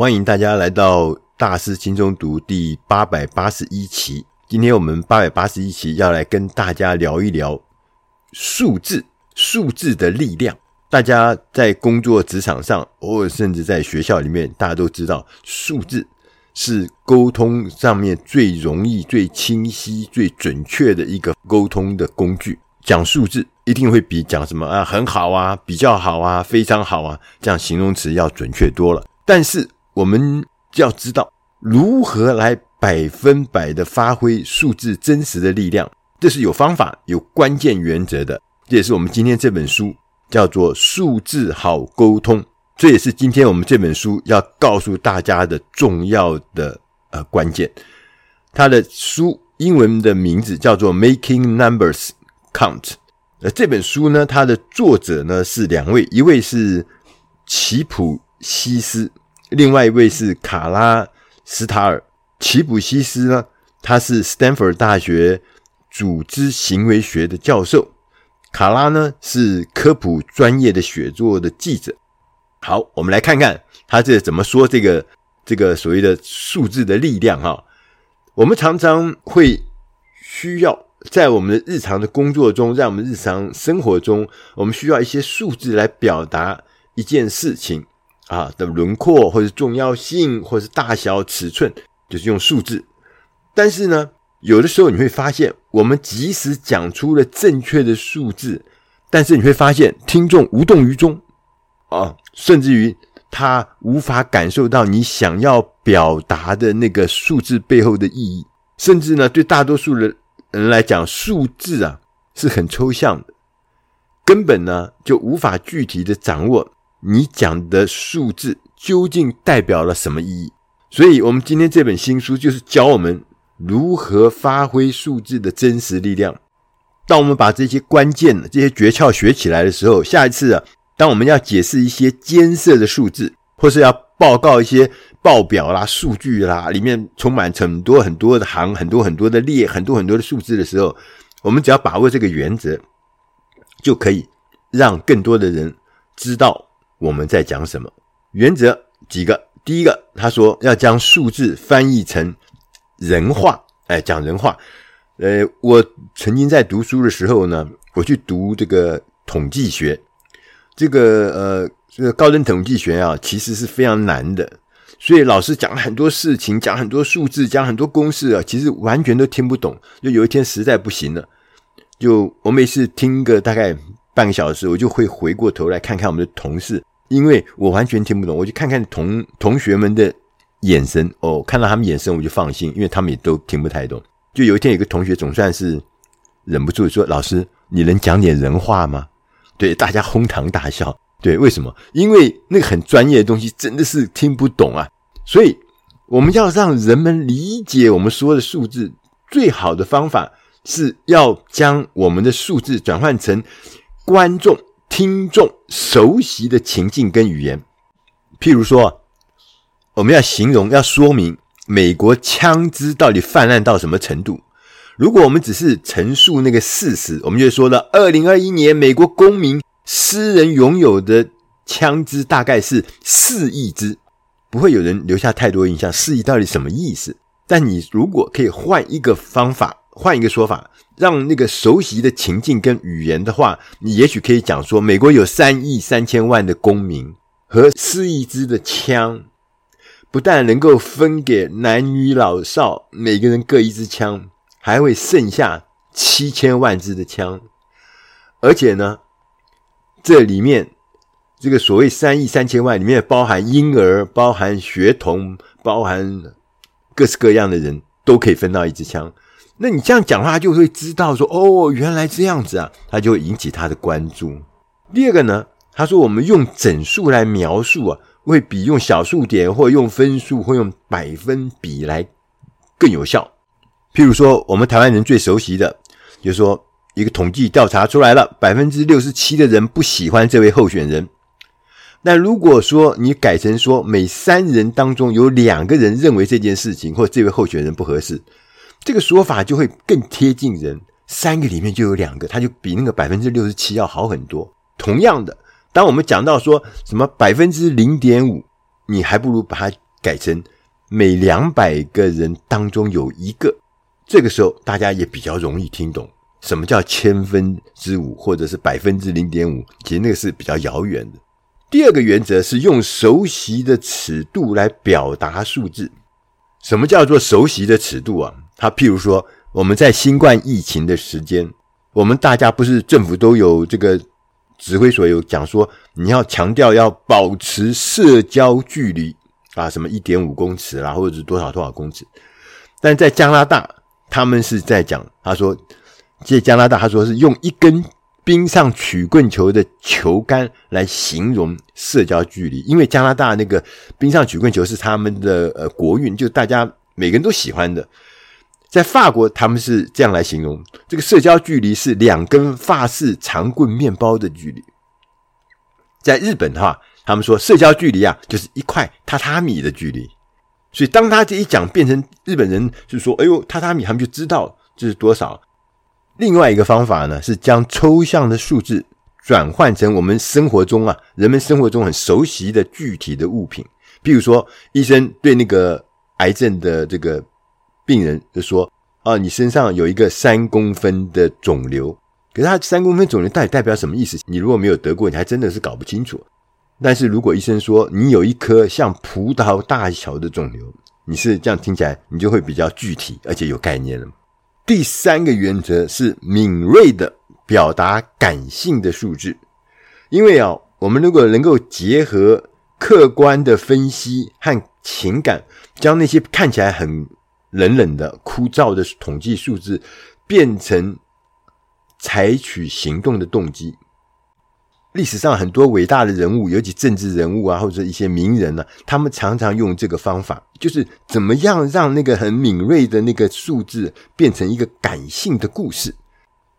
欢迎大家来到大师轻松读第八百八十一期。今天我们八百八十一期要来跟大家聊一聊数字，数字的力量。大家在工作职场上，偶尔甚至在学校里面，大家都知道，数字是沟通上面最容易、最清晰、最准确的一个沟通的工具。讲数字一定会比讲什么啊很好啊、比较好啊、非常好啊这样形容词要准确多了。但是我们要知道如何来百分百的发挥数字真实的力量，这是有方法、有关键原则的。这也是我们今天这本书叫做《数字好沟通》，这也是今天我们这本书要告诉大家的重要的呃关键。它的书英文的名字叫做《Making Numbers Count》。呃，这本书呢，它的作者呢是两位，一位是齐普西斯。另外一位是卡拉斯塔尔，齐普西斯呢，他是斯坦福大学组织行为学的教授，卡拉呢是科普专业的写作的记者。好，我们来看看他这怎么说这个这个所谓的数字的力量哈。我们常常会需要在我们的日常的工作中，在我们日常生活中，我们需要一些数字来表达一件事情。啊的轮廓，或是重要性，或是大小尺寸，就是用数字。但是呢，有的时候你会发现，我们即使讲出了正确的数字，但是你会发现听众无动于衷啊，甚至于他无法感受到你想要表达的那个数字背后的意义。甚至呢，对大多数人人来讲，数字啊是很抽象的，根本呢就无法具体的掌握。你讲的数字究竟代表了什么意义？所以，我们今天这本新书就是教我们如何发挥数字的真实力量。当我们把这些关键、这些诀窍学起来的时候，下一次啊，当我们要解释一些艰涩的数字，或是要报告一些报表啦、数据啦，里面充满很多很多的行、很多很多的列、很多很多的数字的时候，我们只要把握这个原则，就可以让更多的人知道。我们在讲什么？原则几个？第一个，他说要将数字翻译成人话，哎，讲人话。呃，我曾经在读书的时候呢，我去读这个统计学，这个呃，这个高等统计学啊，其实是非常难的。所以老师讲很多事情，讲很多数字，讲很多公式啊，其实完全都听不懂。就有一天实在不行了，就我每次听个大概半个小时，我就会回过头来看看我们的同事。因为我完全听不懂，我就看看同同学们的眼神哦，看到他们眼神我就放心，因为他们也都听不太懂。就有一天有个同学总算是忍不住说：“老师，你能讲点人话吗？”对，大家哄堂大笑。对，为什么？因为那个很专业的东西真的是听不懂啊。所以我们要让人们理解我们说的数字，最好的方法是要将我们的数字转换成观众。听众熟悉的情境跟语言，譬如说，我们要形容、要说明美国枪支到底泛滥到什么程度。如果我们只是陈述那个事实，我们就说了：二零二一年美国公民私人拥有的枪支大概是四亿支，不会有人留下太多印象。四亿到底什么意思？但你如果可以换一个方法，换一个说法。让那个熟悉的情境跟语言的话，你也许可以讲说，美国有三亿三千万的公民和四亿支的枪，不但能够分给男女老少每个人各一支枪，还会剩下七千万支的枪，而且呢，这里面这个所谓三亿三千万里面包含婴儿、包含学童、包含各式各样的人都可以分到一支枪。那你这样讲话，他就会知道说，哦，原来这样子啊，他就会引起他的关注。第二个呢，他说我们用整数来描述啊，会比用小数点或用分数或用百分比来更有效。譬如说，我们台湾人最熟悉的，就是说一个统计调查出来了，百分之六十七的人不喜欢这位候选人。那如果说你改成说，每三人当中有两个人认为这件事情或这位候选人不合适。这个说法就会更贴近人，三个里面就有两个，它就比那个百分之六十七要好很多。同样的，当我们讲到说什么百分之零点五，你还不如把它改成每两百个人当中有一个。这个时候大家也比较容易听懂什么叫千分之五或者是百分之零点五，其实那个是比较遥远的。第二个原则是用熟悉的尺度来表达数字。什么叫做熟悉的尺度啊？它譬如说我们在新冠疫情的时间，我们大家不是政府都有这个。指挥所有讲说，你要强调要保持社交距离啊，什么一点五公尺啦，或者是多少多少公尺。但在加拿大，他们是在讲，他说，在加拿大，他说是用一根冰上曲棍球的球杆来形容社交距离，因为加拿大那个冰上曲棍球是他们的呃国运，就大家每个人都喜欢的。在法国，他们是这样来形容这个社交距离是两根法式长棍面包的距离。在日本的话，他们说社交距离啊，就是一块榻榻米的距离。所以当他这一讲变成日本人就说：“哎呦，榻榻米”，他们就知道这是多少。另外一个方法呢，是将抽象的数字转换成我们生活中啊，人们生活中很熟悉的具体的物品。比如说，医生对那个癌症的这个。病人就说：“啊，你身上有一个三公分的肿瘤，可是他三公分肿瘤到底代表什么意思？你如果没有得过，你还真的是搞不清楚。但是如果医生说你有一颗像葡萄大小的肿瘤，你是这样听起来，你就会比较具体而且有概念了。第三个原则是敏锐的表达感性的数字，因为啊，我们如果能够结合客观的分析和情感，将那些看起来很……冷冷的、枯燥的统计数字，变成采取行动的动机。历史上很多伟大的人物，尤其政治人物啊，或者一些名人呢、他们常常用这个方法，就是怎么样让那个很敏锐的那个数字变成一个感性的故事。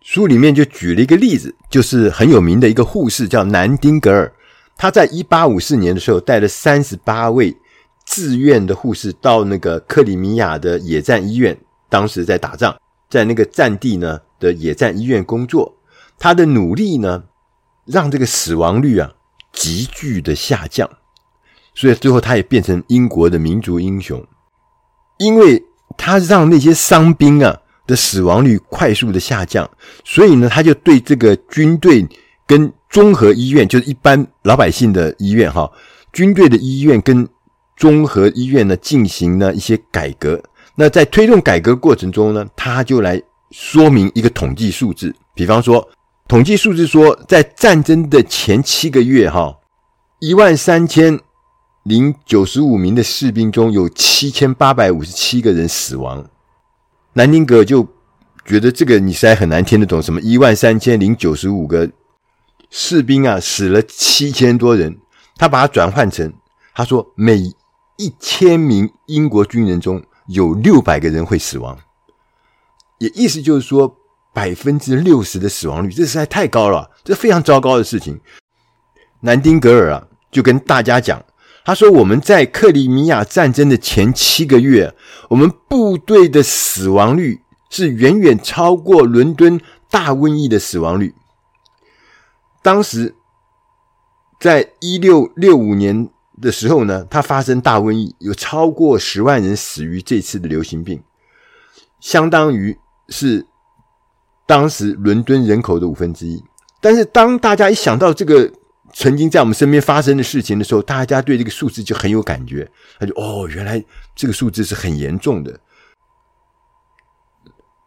书里面就举了一个例子，就是很有名的一个护士叫南丁格尔，他在一八五四年的时候带了三十八位。自愿的护士到那个克里米亚的野战医院，当时在打仗，在那个战地呢的野战医院工作，他的努力呢，让这个死亡率啊急剧的下降，所以最后他也变成英国的民族英雄，因为他让那些伤兵啊的死亡率快速的下降，所以呢，他就对这个军队跟综合医院，就是一般老百姓的医院哈，军队的医院跟综合医院呢，进行了一些改革。那在推动改革过程中呢，他就来说明一个统计数字。比方说，统计数字说，在战争的前七个月，哈，一万三千零九十五名的士兵中有七千八百五十七个人死亡。南丁格就觉得这个你实在很难听得懂，什么一万三千零九十五个士兵啊，死了七千多人。他把它转换成，他说每一千名英国军人中有六百个人会死亡，也意思就是说百分之六十的死亡率，这实在太高了，这非常糟糕的事情。南丁格尔啊，就跟大家讲，他说我们在克里米亚战争的前七个月，我们部队的死亡率是远远超过伦敦大瘟疫的死亡率。当时在一六六五年。的时候呢，它发生大瘟疫，有超过十万人死于这次的流行病，相当于是当时伦敦人口的五分之一。但是当大家一想到这个曾经在我们身边发生的事情的时候，大家对这个数字就很有感觉，他就哦，原来这个数字是很严重的。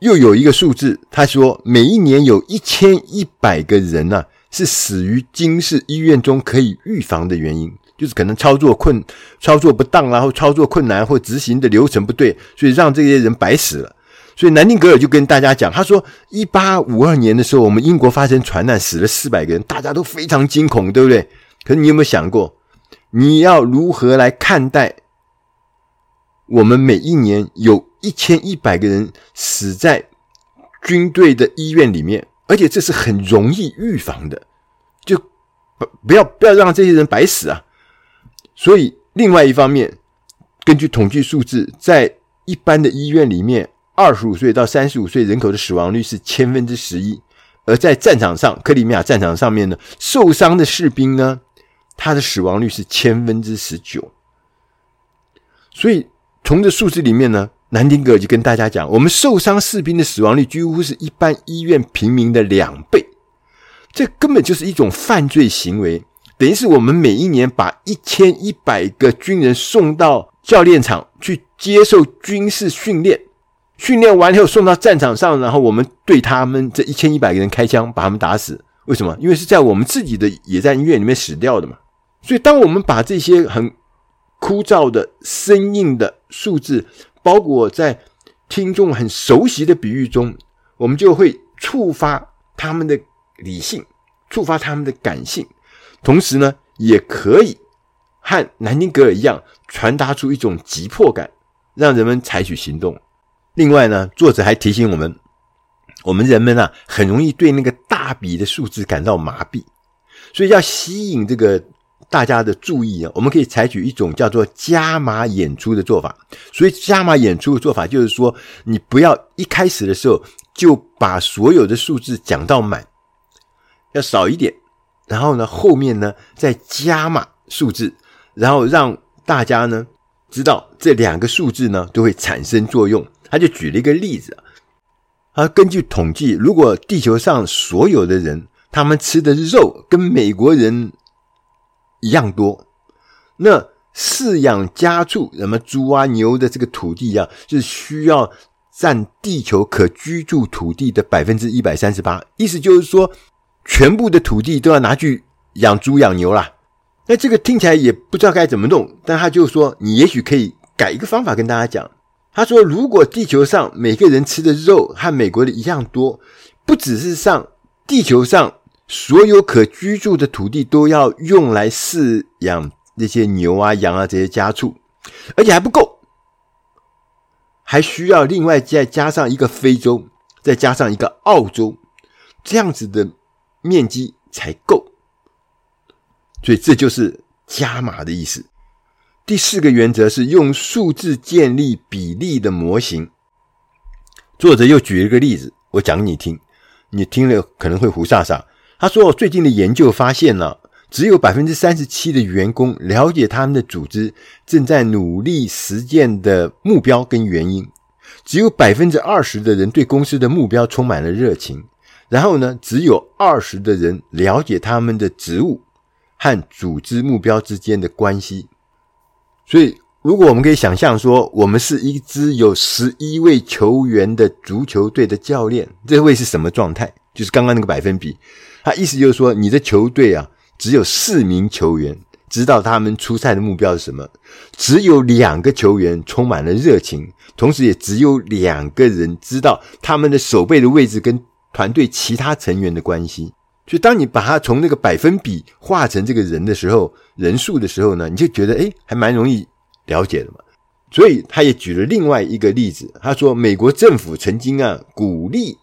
又有一个数字，他说每一年有一千一百个人呢、是死于京市医院中可以预防的原因。就是可能操作困、操作不当，然后操作困难或执行的流程不对，所以让这些人白死了。所以南丁格尔就跟大家讲，他说：一八五二年的时候，我们英国发生船难，死了四百个人，大家都非常惊恐，对不对？可是你有没有想过，你要如何来看待我们每一年有一千一百个人死在军队的医院里面，而且这是很容易预防的，就不不要不要让这些人白死啊！所以，另外一方面，根据统计数字，在一般的医院里面，二十五岁到三十五岁人口的死亡率是千分之十一；而在战场上，克里米亚战场上面呢，受伤的士兵呢，他的死亡率是千分之十九。所以从这数字里面呢，南丁格尔就跟大家讲，我们受伤士兵的死亡率几乎是一般医院平民的两倍，这根本就是一种犯罪行为。等于是我们每一年把一千一百个军人送到教练场去接受军事训练，训练完以后送到战场上，然后我们对他们这一千一百个人开枪，把他们打死。为什么？因为是在我们自己的野战医院里面死掉的嘛。所以，当我们把这些很枯燥的、生硬的数字包裹在听众很熟悉的比喻中，我们就会触发他们的理性，触发他们的感性。同时呢，也可以和南丁格尔一样，传达出一种急迫感，让人们采取行动。另外呢，作者还提醒我们，我们人们啊，很容易对那个大笔的数字感到麻痹，所以要吸引这个大家的注意啊，我们可以采取一种叫做加码演出的做法。所以，加码演出的做法就是说，你不要一开始的时候就把所有的数字讲到满，要少一点。然后呢，后面呢再加码数字，然后让大家呢知道这两个数字呢都会产生作用。他就举了一个例子啊，根据统计，如果地球上所有的人他们吃的肉跟美国人一样多，那饲养家畜什么猪啊牛的这个土地啊，是需要占地球可居住土地的百分之一百三十八。意思就是说。全部的土地都要拿去养猪养牛啦，那这个听起来也不知道该怎么弄。但他就说，你也许可以改一个方法跟大家讲。他说，如果地球上每个人吃的肉和美国的一样多，不只是上地球上所有可居住的土地都要用来饲养那些牛啊羊啊这些家畜，而且还不够，还需要另外再加上一个非洲，再加上一个澳洲，这样子的。面积才够，所以这就是加码的意思。第四个原则是用数字建立比例的模型。作者又举了一个例子，我讲给你听，你听了可能会胡傻傻。他说，最近的研究发现了，只有百分之三十七的员工了解他们的组织正在努力实践的目标跟原因，只有百分之二十的人对公司的目标充满了热情。然后呢，只有二十的人了解他们的职务和组织目标之间的关系。所以，如果我们可以想象说，我们是一支有十一位球员的足球队的教练，这会是什么状态？就是刚刚那个百分比。他意思就是说，你的球队啊，只有四名球员知道他们出赛的目标是什么，只有两个球员充满了热情，同时也只有两个人知道他们的守备的位置跟。团队其他成员的关系，所以当你把它从那个百分比化成这个人的时候，人数的时候呢，你就觉得诶，还蛮容易了解的嘛。所以他也举了另外一个例子，他说美国政府曾经啊鼓励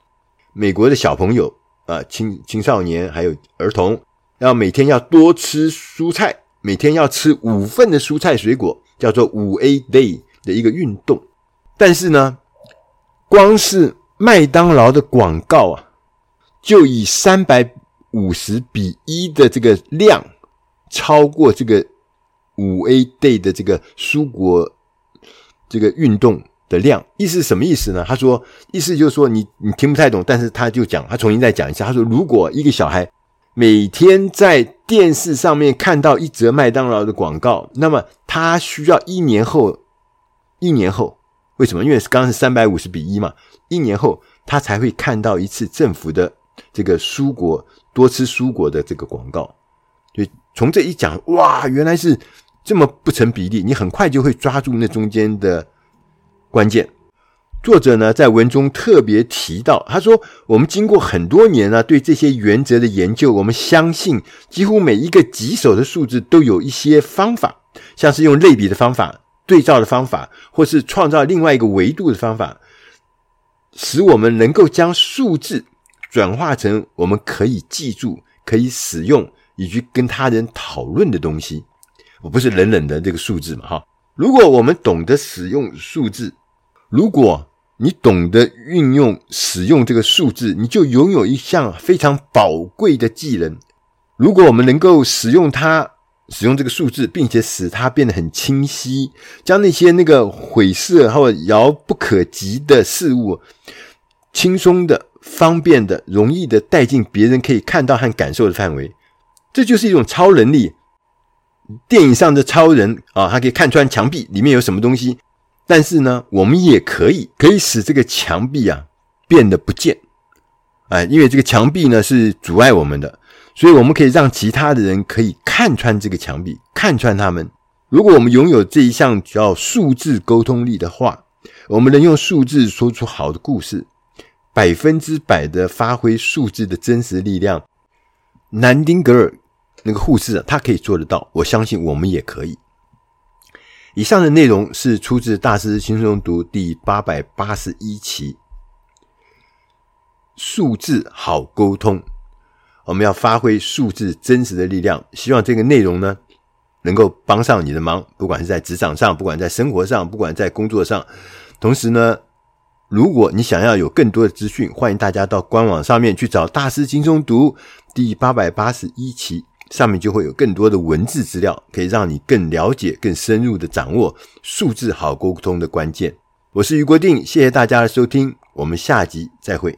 美国的小朋友啊青青少年还有儿童要每天要多吃蔬菜，每天要吃五份的蔬菜水果，叫做五 A Day 的一个运动。但是呢，光是麦当劳的广告啊，就以三百五十比一的这个量，超过这个五 A Day 的这个蔬果这个运动的量。意思是什么意思呢？他说，意思就是说你你听不太懂，但是他就讲，他重新再讲一下。他说，如果一个小孩每天在电视上面看到一则麦当劳的广告，那么他需要一年后，一年后。为什么？因为刚刚是三百五十比一嘛，一年后他才会看到一次政府的这个蔬果多吃蔬果的这个广告。就从这一讲，哇，原来是这么不成比例，你很快就会抓住那中间的关键。作者呢在文中特别提到，他说：“我们经过很多年呢对这些原则的研究，我们相信几乎每一个棘手的数字都有一些方法，像是用类比的方法。”对照的方法，或是创造另外一个维度的方法，使我们能够将数字转化成我们可以记住、可以使用以及跟他人讨论的东西。我不是冷冷的这个数字嘛，哈！如果我们懂得使用数字，如果你懂得运用使用这个数字，你就拥有一项非常宝贵的技能。如果我们能够使用它，使用这个数字，并且使它变得很清晰，将那些那个晦涩或遥不可及的事物，轻松的、方便的、容易的带进别人可以看到和感受的范围。这就是一种超能力。电影上的超人啊，他可以看穿墙壁里面有什么东西，但是呢，我们也可以可以使这个墙壁啊变得不见。哎，因为这个墙壁呢是阻碍我们的。所以，我们可以让其他的人可以看穿这个墙壁，看穿他们。如果我们拥有这一项叫数字沟通力的话，我们能用数字说出好的故事，百分之百的发挥数字的真实力量。南丁格尔那个护士啊，他可以做得到，我相信我们也可以。以上的内容是出自《大师轻松读》第八百八十一期，数字好沟通。我们要发挥数字真实的力量，希望这个内容呢能够帮上你的忙，不管是在职场上，不管在生活上，不管在工作上。同时呢，如果你想要有更多的资讯，欢迎大家到官网上面去找《大师轻松读》第八百八十一期，上面就会有更多的文字资料，可以让你更了解、更深入的掌握数字好沟通的关键。我是余国定，谢谢大家的收听，我们下集再会。